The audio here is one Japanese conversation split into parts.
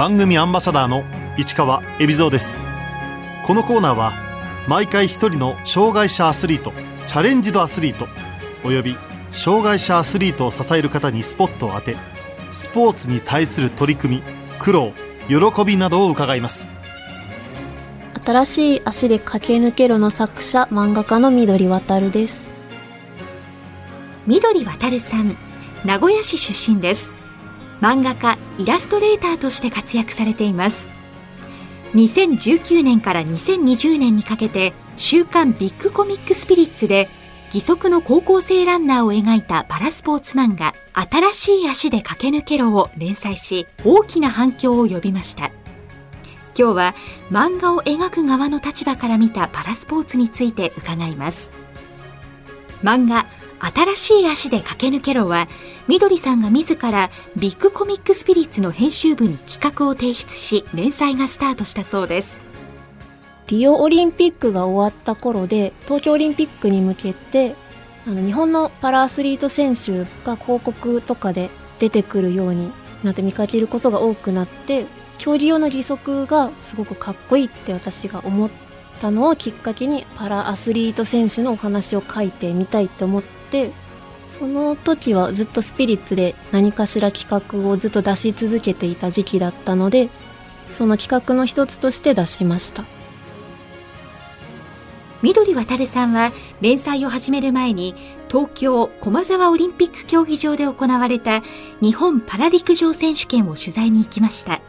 番組アンバサダーの市川恵比蔵です。このコーナーは毎回一人の障害者アスリートチャレンジドアスリートおよび障害者アスリートを支える方にスポットを当てスポーツに対する取り組み苦労喜びなどを伺います。新しい足で駆け抜けろの作者漫画家の緑渡です。緑渡さん名古屋市出身です漫画家イラストレーターとして活躍されています。2019年から2020年にかけて週刊ビッグコミックスピリッツで義足の高校生ランナーを描いたパラスポーツ漫画新しい足で駆け抜けろを連載し大きな反響を呼びました。今日は漫画を描く側の立場から見たパラスポーツについて伺います。漫画新しい足で駆け抜けろは、みどりさんが自らビッグコミックスピリッツの編集部に企画を提出し、連載がスタートしたそうです。リオオリンピックが終わった頃で、東京オリンピックに向けて、あの日本のパラアスリート選手が広告とかで出てくるようになって見かけることが多くなって、競技用の義足がすごくかっこいいって私が思ったのをきっかけにパラアスリート選手のお話を書いてみたいって思っててその時はずっとスピリッツで何かしら企画をずっと出し続けていた時期だったのでその企画の一つとして出しました。緑渡さんは連載を始める前に東京駒沢オリンピック競技場で行われた日本パラ陸上選手権を取材に行きました、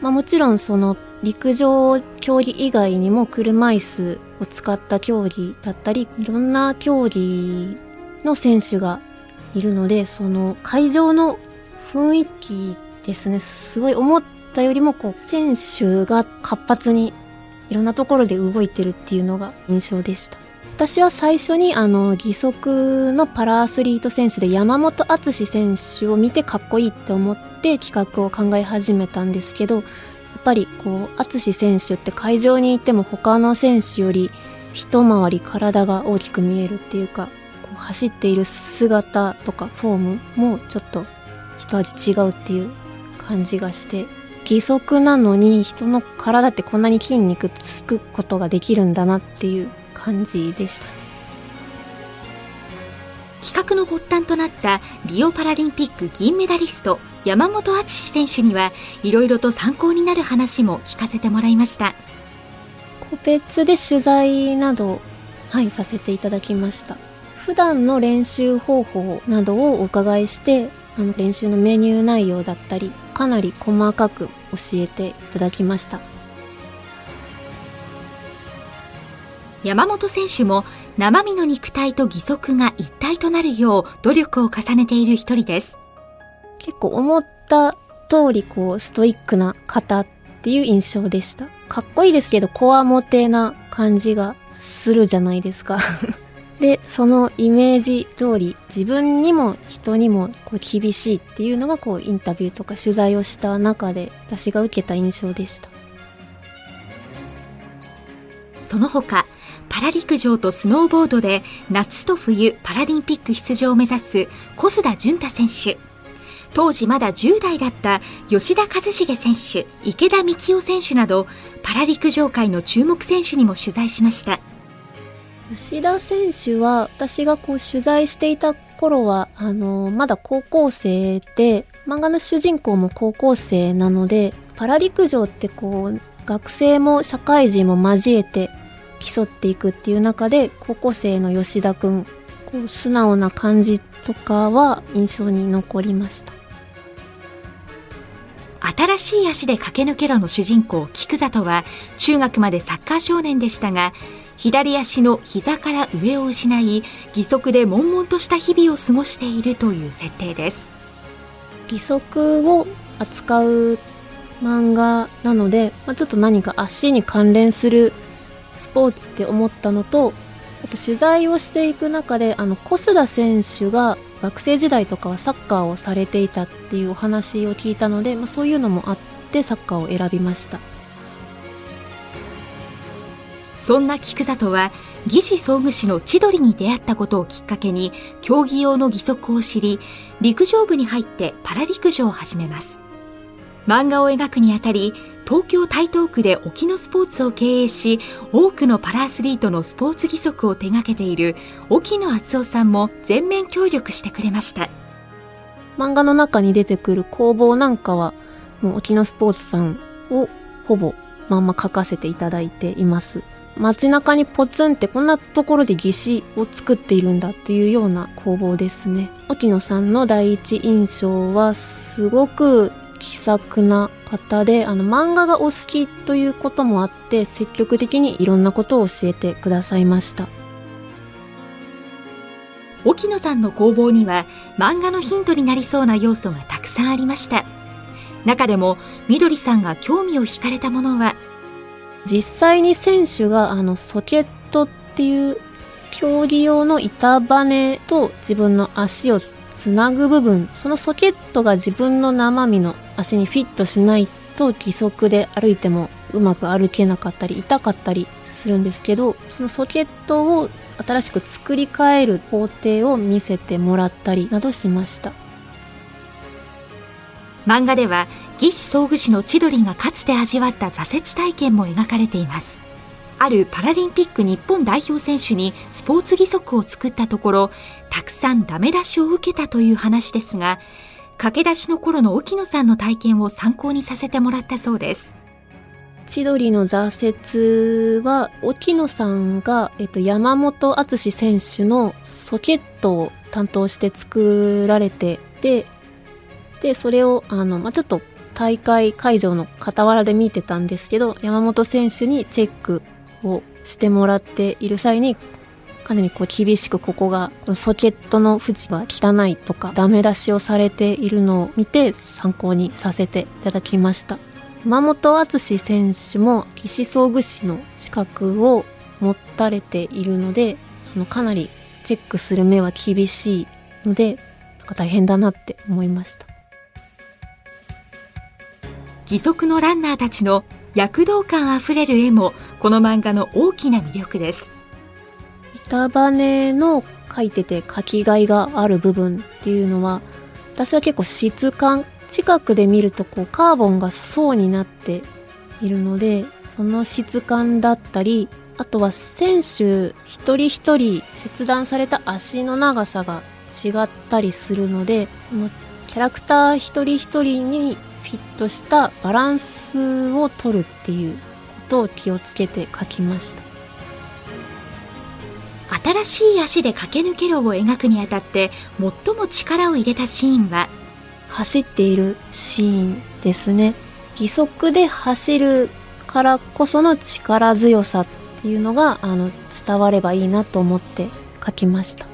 まあ、もちろんその陸上競技以外にも車椅子を使った競技だったりいろんな競技の選手がいるのでその会場の雰囲気ですねすごい思ったよりもこう選手が活発にいろんなところで動いてるっていうのが印象でした。私は最初にあの義足のパラアスリート選手で山本篤選手を見てかっこいいって思って企画を考え始めたんですけどぱりこう淳選手って会場にいても他の選手より一回り体が大きく見えるっていうかこう走っている姿とかフォームもちょっと一味違うっていう感じがして義足なのに人の体ってこんなに筋肉つくことができるんだなっていう感じでした。企画の発端となったリオパラリンピック銀メダリスト山本篤選手にはいろいろと参考になる話も聞かせてもらいました。個別で取材などはいさせていただきました。普段の練習方法などをお伺いしてあの練習のメニュー内容だったりかなり細かく教えていただきました。山本選手も生身の肉体と義足が一体となるよう努力を重ねている一人です。結構思った通りこうストイックな方っていう印象でした。かっこいいですけどこわもてな感じがするじゃないですか で、そのイメージ通り自分にも人にもこう厳しいっていうのがこうインタビューとか取材をした中で私が受けた印象でした。その他、パラ陸上とスノーボードで夏と冬パラリンピック出場を目指す小須田潤太選手。当時まだ10代だった吉田和重選手、池田幹夫選手などパラ陸上界の注目選手にも取材しました。吉田選手は私がこう取材していた頃はあのまだ高校生で漫画の主人公も高校生なのでパラ陸上ってこう学生も社会人も交えて競っていくっていう中で高校生の吉田くんこう素直な感じとかは印象に残りました新しい足で駆け抜けろの主人公菊里は中学までサッカー少年でしたが左足の膝から上を失い義足で悶々とした日々を過ごしているという設定です。義足を扱う漫画なので、まあ、ちょっと何か足に関連するスポーツって思ったのとあと取材をしていく中であの小須田選手が学生時代とかはサッカーをされていたっていうお話を聞いたので、まあ、そういうのもあってサッカーを選びました。そんな菊里は義肢装具士の千鳥に出会ったことをきっかけに競技用の義足を知り陸上部に入ってパラ陸上を始めます。漫画を描くにあたり東京台東区で沖野スポーツを経営し多くのパラアスリートのスポーツ義足を手掛けている沖野敦夫さんも全面協力してくれました。漫画の中に出てくる工房なんかはもう沖野スポーツさんをほぼまんま書かせていただいています。街中にポツンってこんなところで義手を作っているんだっていうような工房ですね。沖野さんの第一印象はすごく気さくな方で、あの、漫画がお好きということもあって、積極的にいろんなことを教えてくださいました。沖野さんの工房には漫画のヒントになりそうな要素がたくさんありました。中でも、みどりさんが興味を惹かれたものは、実際に選手があのソケットっていう競技用の板バネと自分の足をつなぐ部分そのソケットが自分の生身の足にフィットしないと義足で歩いてもうまく歩けなかったり痛かったりするんですけどそのソケットを新しく作り変える工程を見せてもらったりなどしました。漫画では義肢装具士の千鳥がかつて味わった挫折体験も描かれています。あるパラリンピック日本代表選手にスポーツ義足を作ったところたくさんダメ出しを受けたという話ですが駆け出しの頃の沖野さんの体験を参考にさせてもらったそうです。千鳥の挫折は沖野さんが、えっと、山本篤選手のソケットを担当して作られてででそれをあの、まあ、ちょっと大会会場の傍らで見てたんですけど山本選手にチェックをしてもらっている際にかなりこう厳しくここがこのソケットの縁が汚いとかダメ出しをされているのを見て参考にさせていただきました。山本篤選手も騎士装具士の資格を持たれているのであのかなりチェックする目は厳しいのでなんか大変だなって思いました。義足のランナーたちの躍動感あふれる絵もこの漫画の大きな魅力です。板バネの書いてて書きがいがある部分っていうのは私は結構質感近くで見るとこうカーボンが層になっているのでその質感だったりあとは選手一人一人切断された足の長さが違ったりするのでそのキャラクター一人一人にフィットしたバランスを取るっていうことを気をつけて書きました。新しい足で駆け抜けろを描くにあたって最も力を入れたシーンは走っているシーンですね。義足で走るからこその力強さっていうのがあの伝わればいいなと思って書きました。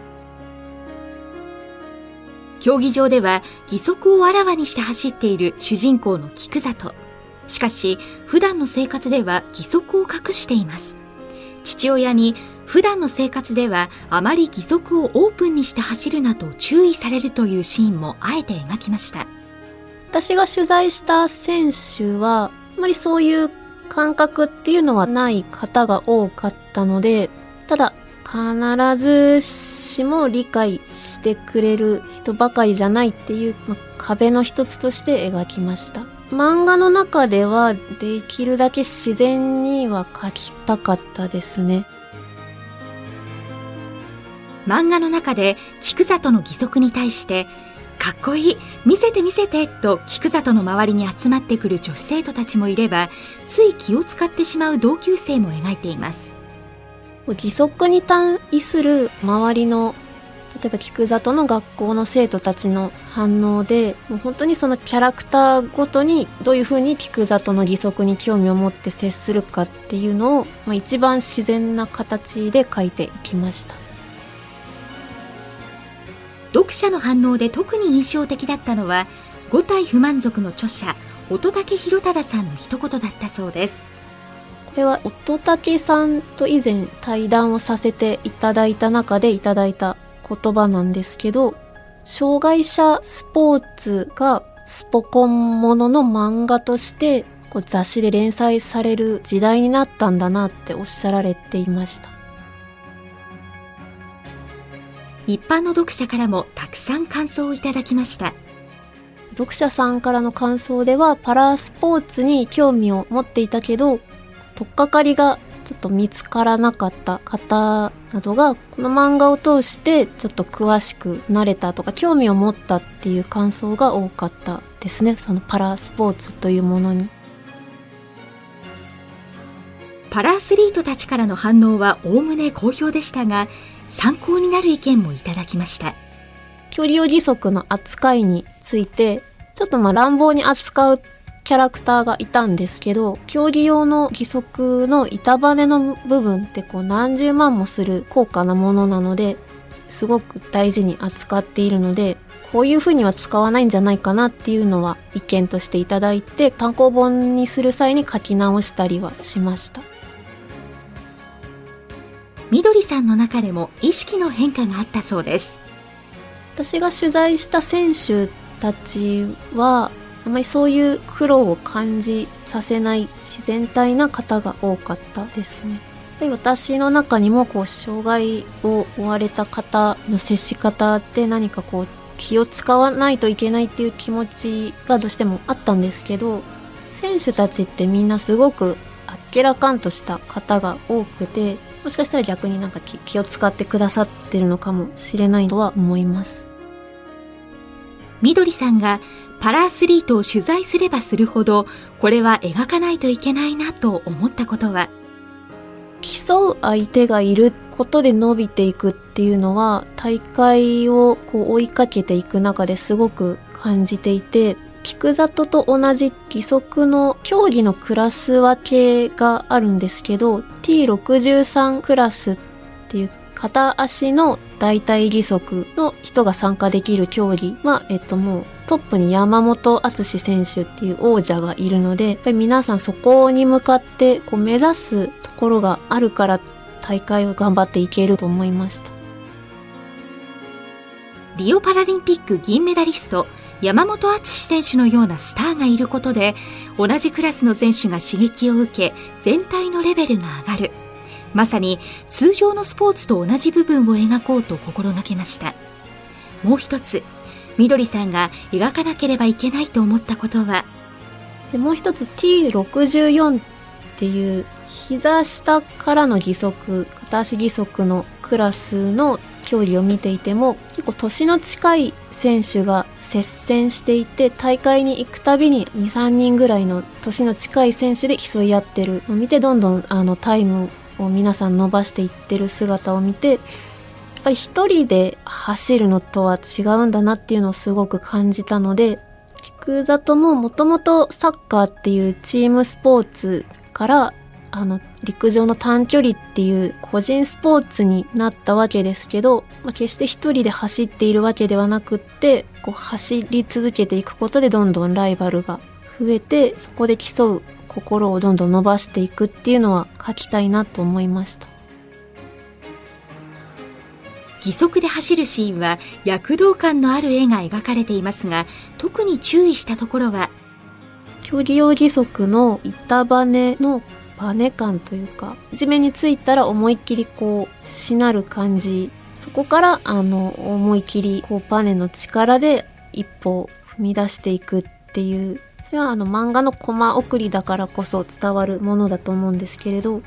競技場では義足をあらわにして走っている主人公の菊里しかし普段の生活では義足を隠しています父親に普段の生活ではあまり義足をオープンにして走るなと注意されるというシーンもあえて描きました。私が取材した選手はあまりそういう感覚っていうのはない方が多かったのでただ必ずしも理解してくれる人ばかりじゃないっていう、ま壁の一つとして描きました。漫画の中ではできるだけ自然には描きたかったですね。漫画の中で菊里の義足に対してかっこいい見せて見せてと菊里の周りに集まってくる女子生徒たちもいればつい気を使ってしまう同級生も描いています。義足に対する周りの例えば菊里の学校の生徒たちの反応でもう本当にそのキャラクターごとにどういうふうに菊里の義足に興味を持って接するかっていうのを、まあ、一番自然な形で書いていきました。読者の反応で特に印象的だったのは五体不満足の著者乙武弘忠さんの一言だったそうです。これは乙武さんと以前対談をさせていただいた中でいただいた言葉なんですけど障害者スポーツがスポコンものの漫画としてこう雑誌で連載される時代になったんだなっておっしゃられていました。一般の読者からもたくさん感想をいただきました。読者さんからの感想ではパラスポーツに興味を持っていたけど取っかかりがちょっと見つからなかった方などがこの漫画を通してちょっと詳しくなれたとか興味を持ったっていう感想が多かったですねそのパラスポーツというものに。パラアスリートたちからの反応はおおむね好評でしたが参考になる意見もいただきました距離用義足の扱いについてちょっとまあ乱暴に扱うキャラクターがいたんですけど競技用の義足の板バネの部分ってこう何十万もする高価なものなのですごく大事に扱っているのでこういうふうには使わないんじゃないかなっていうのは意見としていただいて単行本にする際に書き直したりはしました。みどりさんの中でも意識の変化があったそうです。私が取材した選手たちはあまりそういう苦労を感じさせない自然体な方が多かったですね。私の中にもこう障害を負われた方の接し方って何かこう気を使わないといけないっていう気持ちがどうしてもあったんですけど選手たちってみんなすごくあっけらかんとした方が多くてもしかしたら逆になんか気を使ってくださってるのかもしれないとは思います。みどりさんがパラアスリートを取材すればするほど、これは描かないといけないなと思ったことは。競う相手がいることで伸びていくっていうのは大会をこう追いかけていく中ですごく感じていて菊里と同じ義足の競技のクラス分けがあるんですけど T63 クラスっていう片足の大腿義足の人が参加できる競技は、えっともうトップに山本篤選手っていう王者がいるので、やっぱり皆さんそこに向かってこう目指すところがあるから大会を頑張っていけると思いました。リオパラリンピック銀メダリスト山本篤選手のようなスターがいることで同じクラスの選手が刺激を受け全体のレベルが上がるまさに通常のスポーツと同じ部分を描こうと心がけました。もう一つみどりさんが描かなければいけないと思ったことは？でもう一つ T64 っていう膝下からの義足片足義足のクラスの競技を見ていても結構年の近い選手が接戦していて大会に行くたびに23人ぐらいの年の近い選手で競い合ってる。のを見てどんどんあのタイムを皆さん伸ばしていってる姿を見てやっぱり一人で走るのとは違うんだなっていうのをすごく感じたので菊里ももともとサッカーっていうチームスポーツからあの陸上の短距離っていう個人スポーツになったわけですけど、まあ、決して一人で走っているわけではなくってこう走り続けていくことでどんどんライバルが増えてそこで競う心をどんどん伸ばしていくっていうのは書きたいなと思いました。義足で走るシーンは躍動感のある絵が描かれていますが特に注意したところは競技用義足の板バネのバネ感というか地面についたら思いっきりこうしなる感じ。そこからあの思い切りこうバネの力で一歩踏み出していくっていうそれはあの漫画のコマ送りだからこそ伝わるものだと思うんですけれど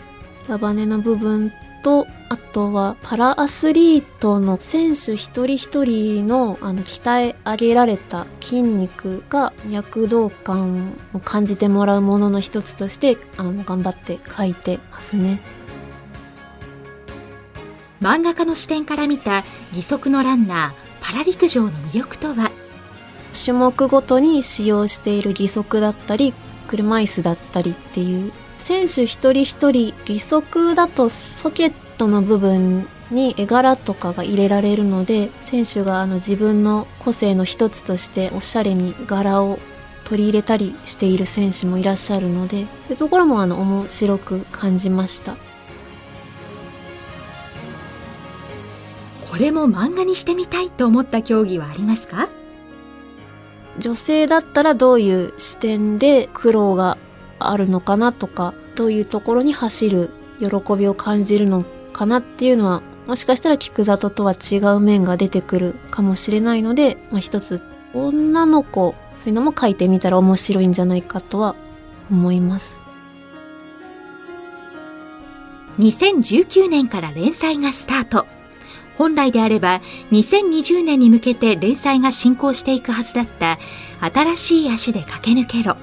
下バネの部分とあとはパラアスリートの選手一人一人のあの鍛え上げられた筋肉が躍動感を感じてもらうものの一つとしてあの頑張って書いてますね。漫画家の視点から見た義足のランナーパラ陸上の魅力とは？種目ごとに使用している義足だったり車椅子だったりっていう選手一人一人義足だとソケットの部分に絵柄とかが入れられるので選手があの自分の個性の一つとしておしゃれに柄を取り入れたりしている選手もいらっしゃるのでそういうところもあの面白く感じました。これも漫画にしてみたいと思った競技はありますか？女性だったらどういう視点で苦労があるのかなとかどういうところに走る喜びを感じるのかなっていうのはもしかしたら菊里とは違う面が出てくるかもしれないので、まあ、一つ女の子そういうのも書いてみたら面白いんじゃないかとは思います。2019年から連載がスタート。本来であれば2020年に向けて連載が進行していくはずだった新しい足で駆け抜けろ。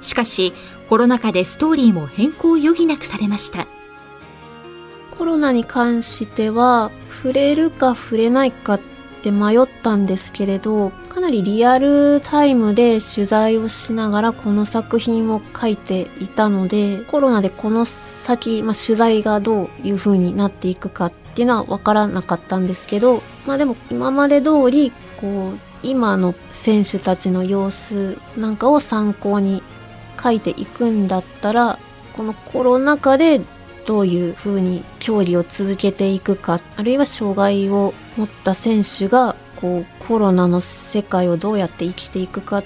しかしコロナ禍でストーリーも変更を余儀なくされました。コロナに関しては触れるか触れないかって迷ったんですけれどかなりリアルタイムで取材をしながらこの作品を書いていたのでコロナでこの先、まあ、取材がどういう風になっていくかってっていうのは分からなかったんですけどまあでも今まで通りこう今の選手たちの様子なんかを参考に書いていくんだったらこのコロナ禍でどういうふうに競技を続けていくかあるいは障害を持った選手がこうコロナの世界をどうやって生きていくかっ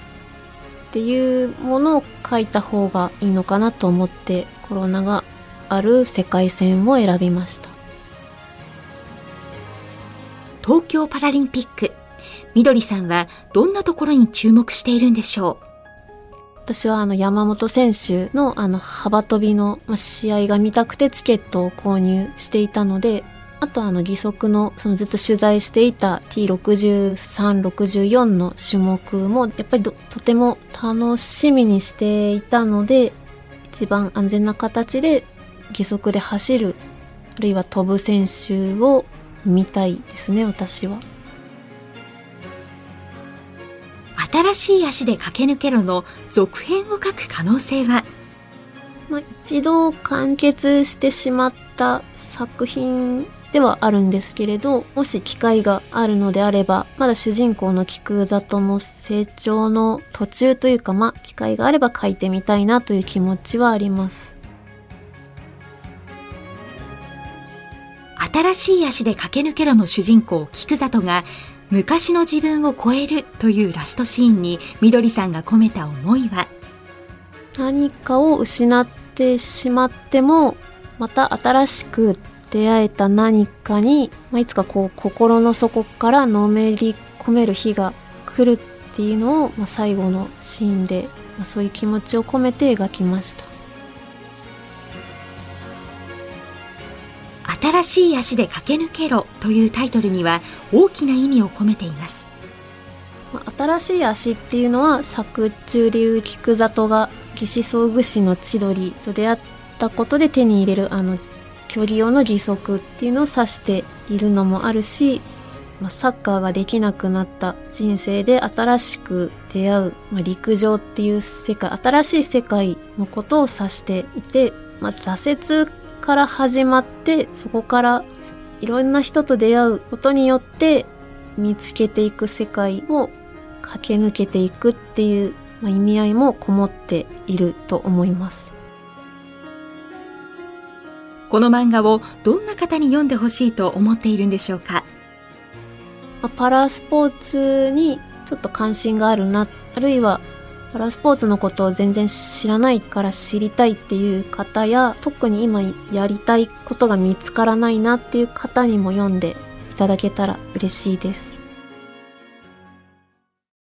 ていうものを書いた方がいいのかなと思ってコロナがある世界線を選びました。東京パラリンピック。みどりさんはどんなところに注目しているんでしょう？私はあの山本選手のあの幅跳びの試合が見たくてチケットを購入していたので、あとあの義足のそのずっと取材していた T63、64の種目もやっぱりとても楽しみにしていたので、一番安全な形で義足で走る、あるいは飛ぶ選手を見たいですね、私は。新しい足で駆け抜けろの続編を書く可能性は？まあ、一度完結してしまった作品ではあるんですけれど、もし機会があるのであれば、まだ主人公の菊里も成長の途中というか、まあ、機会があれば書いてみたいなという気持ちはあります。新しい足で駆け抜けろの主人公菊里が昔の自分を超えるというラストシーンにみどりさんが込めた思いは？何かを失ってしまってもまた新しく出会えた何かに、まあ、いつかこう心の底からのめり込める日が来るっていうのを、まあ、最後のシーンで、まあ、そういう気持ちを込めて描きました。新しい足で駆け抜けろというタイトルには大きな意味を込めています。新しい足っていうのは作中流菊里が義肢装具士の千鳥と出会ったことで手に入れるあの距離用の義足っていうのを指しているのもあるし、サッカーができなくなった人生で新しく出会う、まあ、陸上っていう世界新しい世界のことを指していて、まあ、挫折から始まってそこからいろんな人と出会うことによって見つけていく世界を駆け抜けていくっていう、まあ、意味合いもこもっていると思います。この漫画をどんな方に読んでほしいと思っているんでしょうか、まあ、パラスポーツにちょっと関心があるなあるいはパラスポーツのことを全然知らないから知りたいっていう方や特に今やりたいことが見つからないなっていう方にも読んでいただけたら嬉しいです。